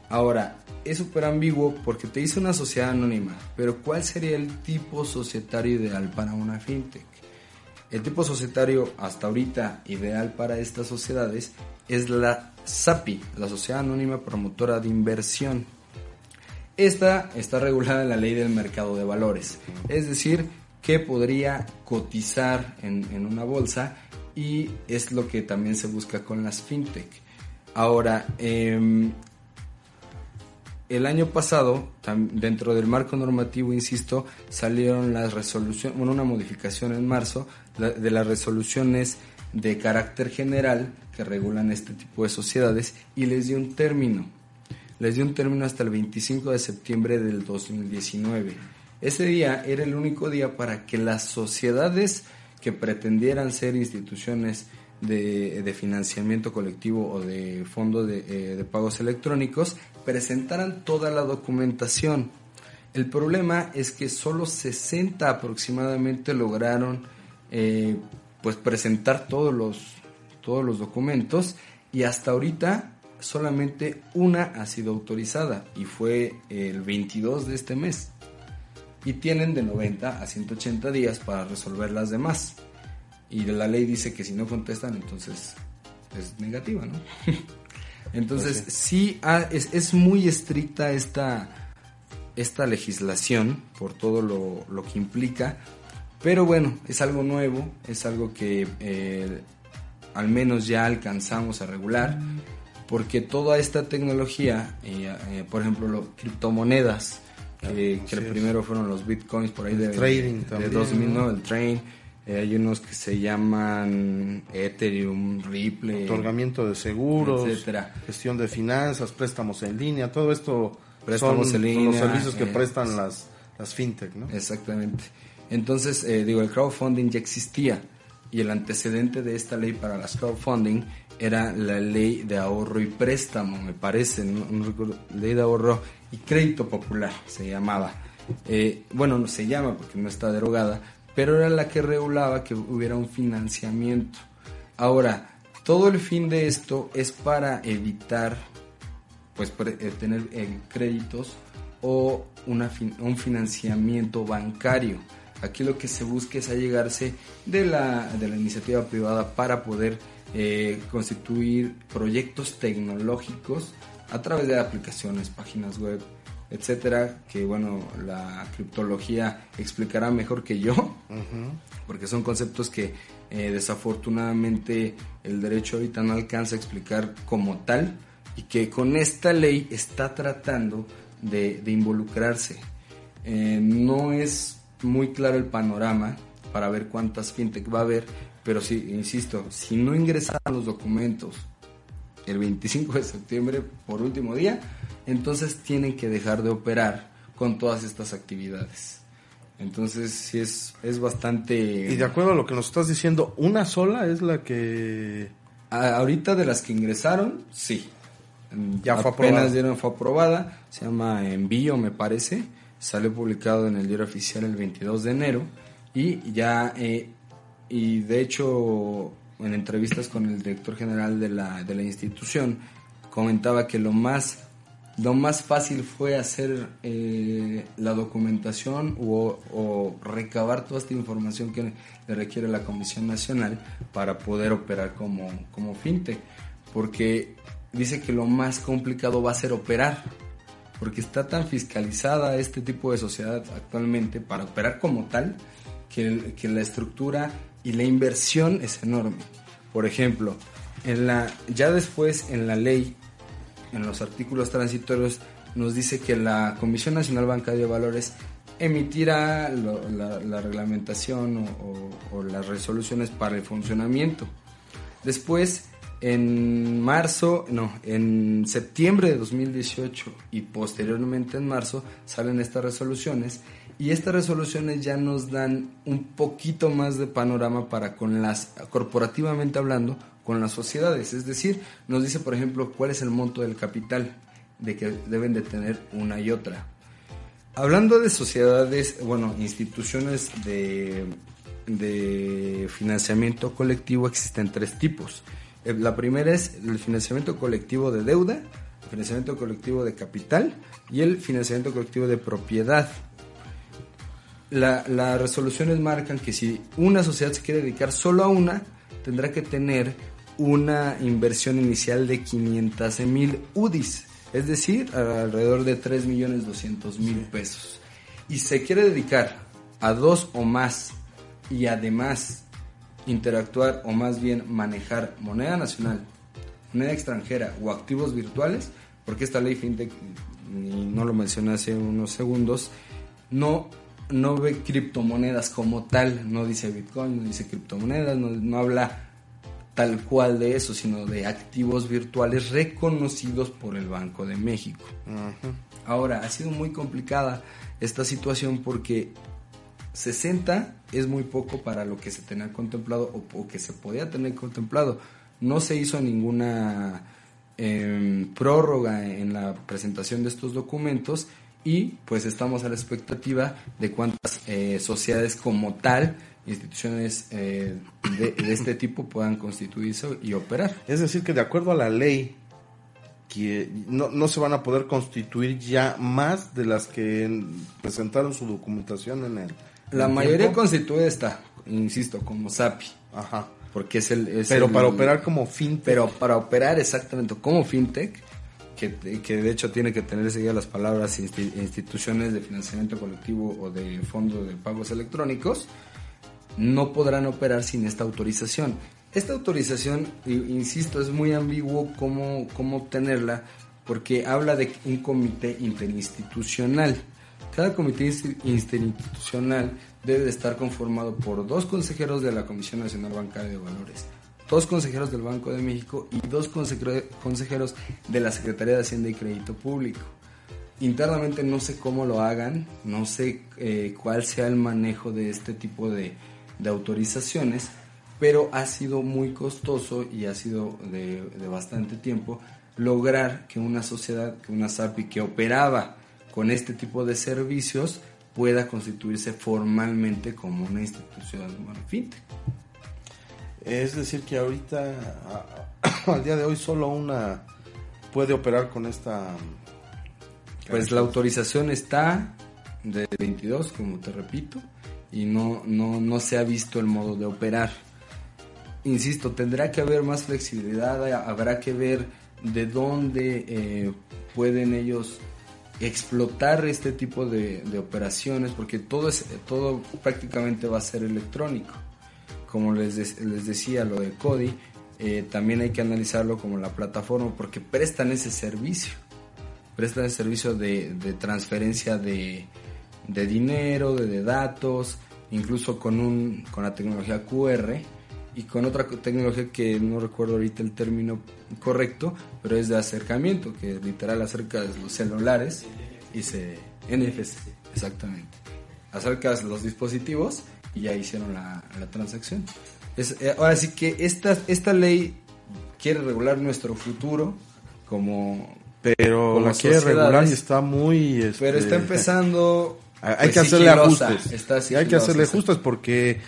Ahora, es súper ambiguo porque te dice una sociedad anónima, pero ¿cuál sería el tipo societario ideal para una fintech? El tipo societario hasta ahorita ideal para estas sociedades es la SAPI, la Sociedad Anónima Promotora de Inversión. Esta está regulada en la ley del mercado de valores, es decir, que podría cotizar en, en una bolsa y es lo que también se busca con las fintech. Ahora, em, el año pasado, dentro del marco normativo, insisto, salieron las resoluciones, bueno, una modificación en marzo de las resoluciones de carácter general que regulan este tipo de sociedades y les dio un término. Les dio un término hasta el 25 de septiembre del 2019. Ese día era el único día para que las sociedades que pretendieran ser instituciones de, financiamiento colectivo o de fondos de, eh, de pagos electrónicos presentaran toda la documentación. El problema es que solo 60 aproximadamente lograron eh, pues presentar todos los, todos los documentos y hasta ahorita solamente una ha sido autorizada y fue el 22 de este mes. Y tienen de 90 a 180 días para resolver las demás. Y la ley dice que si no contestan, entonces es negativa, ¿no? entonces, sí, ah, es, es muy estricta esta, esta legislación por todo lo, lo que implica. Pero bueno, es algo nuevo, es algo que eh, al menos ya alcanzamos a regular, porque toda esta tecnología, eh, eh, por ejemplo, lo- criptomonedas, que, primero fueron los bitcoins por ahí El de, trading de también, 2000, ¿no? ¿no? El train, eh, hay unos que se llaman Ethereum, Ripple, Otorgamiento de seguros, etcétera. gestión de finanzas, préstamos en línea, todo esto Préstamos son, en son los línea, servicios que eh, prestan las, las fintech, ¿no? Exactamente. Entonces, eh, digo, el crowdfunding ya existía. y el antecedente de esta ley para las crowdfunding era la ley de ahorro y préstamo, me parece, no, no recuerdo, ley de ahorro y crédito popular se llamaba. Eh, bueno, no se llama porque no está derogada, pero era la que regulaba que hubiera un financiamiento. Ahora, todo el fin de esto es para evitar pues eh, tener eh, créditos o un financiamiento bancario. Aquí lo que se busca es allegarse de la, de la iniciativa privada para poder eh, constituir proyectos tecnológicos a través de aplicaciones, páginas web, etcétera, que bueno, la criptología explicará mejor que yo, porque son conceptos que eh, desafortunadamente el derecho ahorita no alcanza a explicar como tal y que con esta ley está tratando de, de involucrarse. Eh, no es muy claro el panorama para ver cuántas fintech va a haber, pero sí, insisto, si no ingresan los documentos el 25 de septiembre por último día, entonces tienen que dejar de operar con todas estas actividades. Entonces sí es, es bastante... Y de acuerdo a lo que nos estás diciendo, una sola es la que... A- ahorita de las que ingresaron, sí. Ya fue Apenas aprobada. dieron, fue aprobada. Se llama Envío, me parece. Salió publicado en el diario oficial el 22 de enero. Y ya, eh, y de hecho, en entrevistas con el director general de la, de la institución, comentaba que lo más, lo más fácil fue hacer eh, la documentación o, recabar toda esta información que le requiere la Comisión Nacional para poder operar como, como fintech. Porque dice que lo más complicado va a ser operar. Porque está tan fiscalizada este tipo de sociedad actualmente para operar como tal que, que la estructura y la inversión es enorme. Por ejemplo, en la, ya después en la ley, en los artículos transitorios, nos dice que la Comisión Nacional Bancaria de Valores emitirá la reglamentación o, o- o las resoluciones para el funcionamiento. Después, en marzo, no, en septiembre de 2018 y posteriormente en marzo salen estas resoluciones y estas resoluciones ya nos dan un poquito más de panorama para con las, corporativamente hablando, con las sociedades. Es decir, nos dice, por ejemplo, cuál es el monto del capital de que deben de tener una y otra. Hablando de sociedades, bueno, instituciones de, de financiamiento colectivo existen tres tipos. Eh, La primera es el financiamiento colectivo de deuda, el financiamiento colectivo de capital y el financiamiento colectivo de propiedad. La- las resoluciones marcan que si una sociedad se quiere dedicar solo a una, tendrá que tener una inversión inicial de 500 mil UDIs, es decir, alrededor de 3 millones 200 mil pesos. Y se quiere dedicar a dos o más y además interactuar o más bien manejar moneda nacional, moneda extranjera o activos virtuales, porque esta ley fintech, y no lo mencioné hace unos segundos, no, no ve criptomonedas como tal, no dice Bitcoin, no dice criptomonedas, no, no habla tal cual de eso, sino de activos virtuales reconocidos por el Banco de México. Ahora, ha sido muy complicada esta situación porque 60 es muy poco para lo que se tenía contemplado o, o que se podía tener contemplado. No se hizo ninguna em, prórroga en la presentación de estos documentos y pues estamos a la expectativa de cuántas eh, sociedades como tal, instituciones eh, de, de este tipo puedan constituirse y operar. Es decir, que de acuerdo a la ley, que no, no se van a poder constituir ya más de las que presentaron su documentación en el... La en mayoría constituye esta, insisto, como SAPI. Ajá. Porque es el... es Pero el- para operar como fintech. Pero para operar exactamente como fintech, que, de hecho tiene que tener seguidas las palabras insti- instituciones de financiamiento colectivo o de fondo de pagos electrónicos, no podrán operar sin esta autorización. Esta autorización, insisto, es muy ambiguo cómo, cómo obtenerla, porque habla de un comité interinstitucional. Cada comité insti- interinstitucional debe de estar conformado por dos consejeros de la Comisión Nacional Bancaria de Valores, dos consejeros del Banco de México y dos consejero- consejeros de la Secretaría de Hacienda y Crédito Público. Internamente no sé cómo lo hagan, no sé eh, cuál sea el manejo de este tipo de, autorizaciones, pero ha sido muy costoso y ha sido de, bastante tiempo lograr que una sociedad, que una SAPI que operaba con este tipo de servicios pueda constituirse formalmente como una institución fintech. Es decir, que ahorita, a- al día de hoy, solo una puede operar con esta... Pues la autorización está de 22, como te repito, y no, no, no se ha visto el modo de operar. Insisto, tendrá que haber más flexibilidad, habrá que ver de dónde eh, pueden ellos explotar este tipo de, de operaciones, porque todo, es, todo prácticamente va a ser electrónico. Como les, de- les decía, lo de Cody, eh, también hay que analizarlo como la plataforma, porque prestan ese servicio prestan el servicio de, de transferencia de, de dinero, de, de datos, incluso con, un, con la tecnología QR y con otra tecnología que no recuerdo ahorita el término correcto, pero es de acercamiento, que literal acercas los celulares y se... NFC, exactamente. Acercas los dispositivos y ya hicieron la, la transacción. Es, eh, ahora sí que esta, esta ley quiere regular nuestro futuro como Pero como la quiere regular y está muy... este, pero está empezando Hay pues, que hacerle ajustes. está hay que hacerle ajustes porque,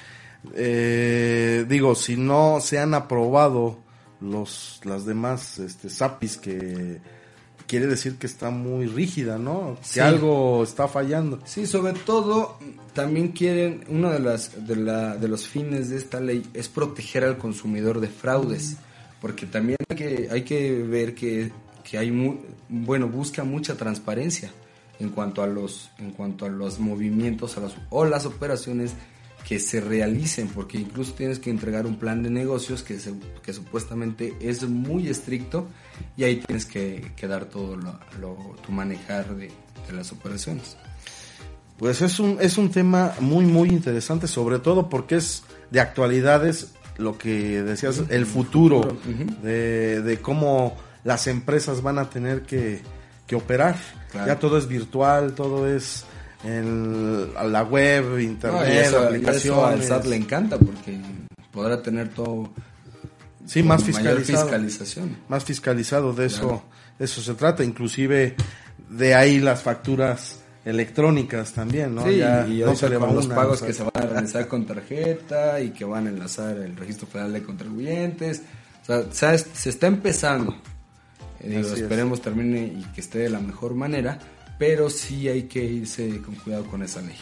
eh, digo, si no se han aprobado los las demás este, SAPIs que quiere decir que está muy rígida, ¿no? Que Sí. algo está fallando. Sí, sobre todo también quieren uno de las de, la, de los fines de esta ley es proteger al consumidor de fraudes, porque también hay que hay que ver que, que hay mu- bueno busca mucha transparencia en cuanto a los en cuanto a los movimientos a las, o las operaciones que se realicen, porque incluso tienes que entregar un plan de negocios que, se- que supuestamente es muy estricto y ahí tienes que, que dar todo lo, lo- tu manejar de, de las operaciones. Pues es un, es un tema muy, muy interesante, sobre todo porque es de actualidades, lo que decías, el futuro de, de cómo las empresas van a tener que, que operar. Claro. Ya todo es virtual, todo es en la web, No, internet, y eso al. SAT le encanta porque podrá tener todo Sí, más fiscalizado. fiscalización. Más fiscalizado, de eso, de eso se trata. Inclusive de ahí las facturas electrónicas también, ¿no? Sí, Ya y no se le va con los una, pagos o sea, que se van a realizar con tarjeta y que van a enlazar el registro federal de contribuyentes. O sea, se, está empezando. Eh, digo, Así es. esperemos termine y que esté de la mejor manera, pero sí hay que irse con cuidado con esa ley.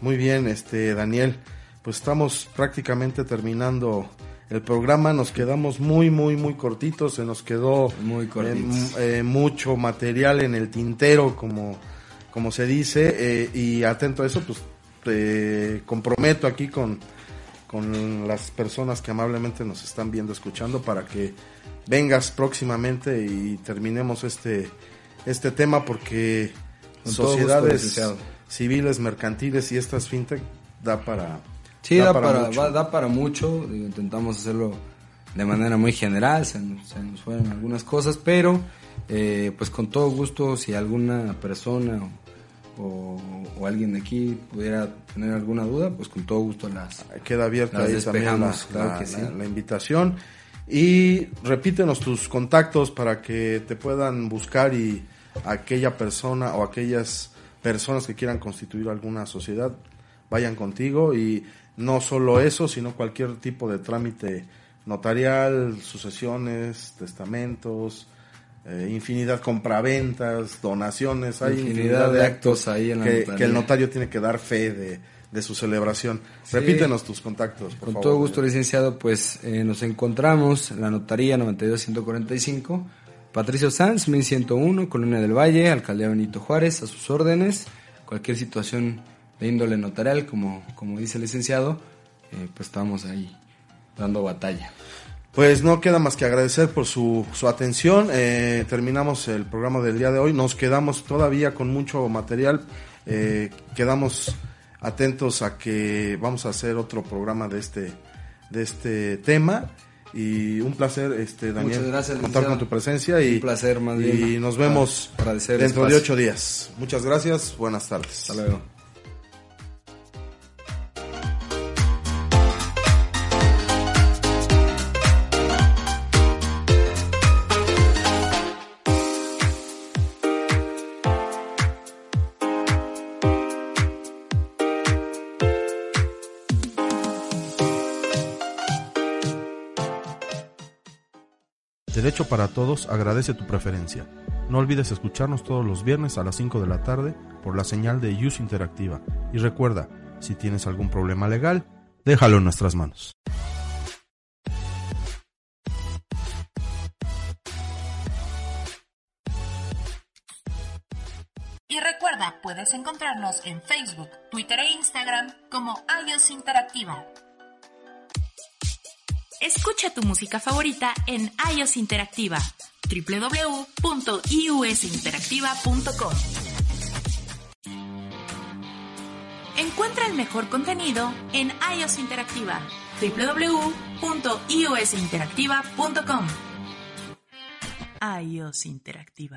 Muy bien, este Daniel, pues estamos prácticamente terminando el programa, nos quedamos muy, muy, muy cortitos, se nos quedó Muy eh, eh, mucho material en el tintero, como, como se dice, eh, y atento a eso, pues te comprometo aquí con, con las personas que amablemente nos están viendo, escuchando, para que vengas próximamente y terminemos este, este tema, porque Con sociedades civiles, mercantiles y estas fintech da para... Sí, da, para, mucho. va- da para mucho. digo, intentamos hacerlo de manera muy general, se nos, se nos fueron algunas cosas, pero eh, pues con todo gusto, si alguna persona o, alguien de aquí pudiera tener alguna duda, pues con todo gusto las... queda abierta Las ahí también la, despejamos, claro la- que sí. la- la invitación. Y repítenos tus contactos para que te puedan buscar y aquella persona o aquellas personas que quieran constituir alguna sociedad vayan contigo y no solo eso, sino cualquier tipo de trámite notarial, sucesiones, testamentos, eh, infinidad compraventas, donaciones, hay Infinidad de actos ahí en la que, que el notario tiene que dar fe de, de su celebración. Sí. Repítenos tus contactos, por Con favor. todo gusto, licenciado, pues eh, nos encontramos en la notaría 92145, Patricio Sanz, 1101, Colonia del Valle, Alcaldía Benito Juárez, a sus órdenes. Cualquier situación de índole notarial, como, como dice el licenciado, eh, pues estamos ahí dando batalla. Pues no queda más que agradecer por su, su atención. Eh, terminamos el programa del día de hoy. Nos quedamos todavía con mucho material. Eh, quedamos atentos a que vamos a hacer otro programa de este, de este tema. Y un placer, este, Daniel, Muchas gracias, contar con tu presencia. Y, Un placer, más y bien, nos vemos dentro de ocho días. Muchas gracias. Buenas tardes. Hasta luego. Para Todos agradece tu preferencia. No olvides escucharnos todos los viernes a las 5 de la tarde por la señal de Use Interactiva. Y recuerda, si tienes algún problema legal, déjalo en nuestras manos. Y recuerda, puedes encontrarnos en Facebook, Twitter e Instagram como iOS Interactiva. Escucha tu música favorita en iOS Interactiva www.iusinteractiva.com. Encuentra el mejor contenido en iOS Interactiva www.iusinteractiva.com. iOS Interactiva.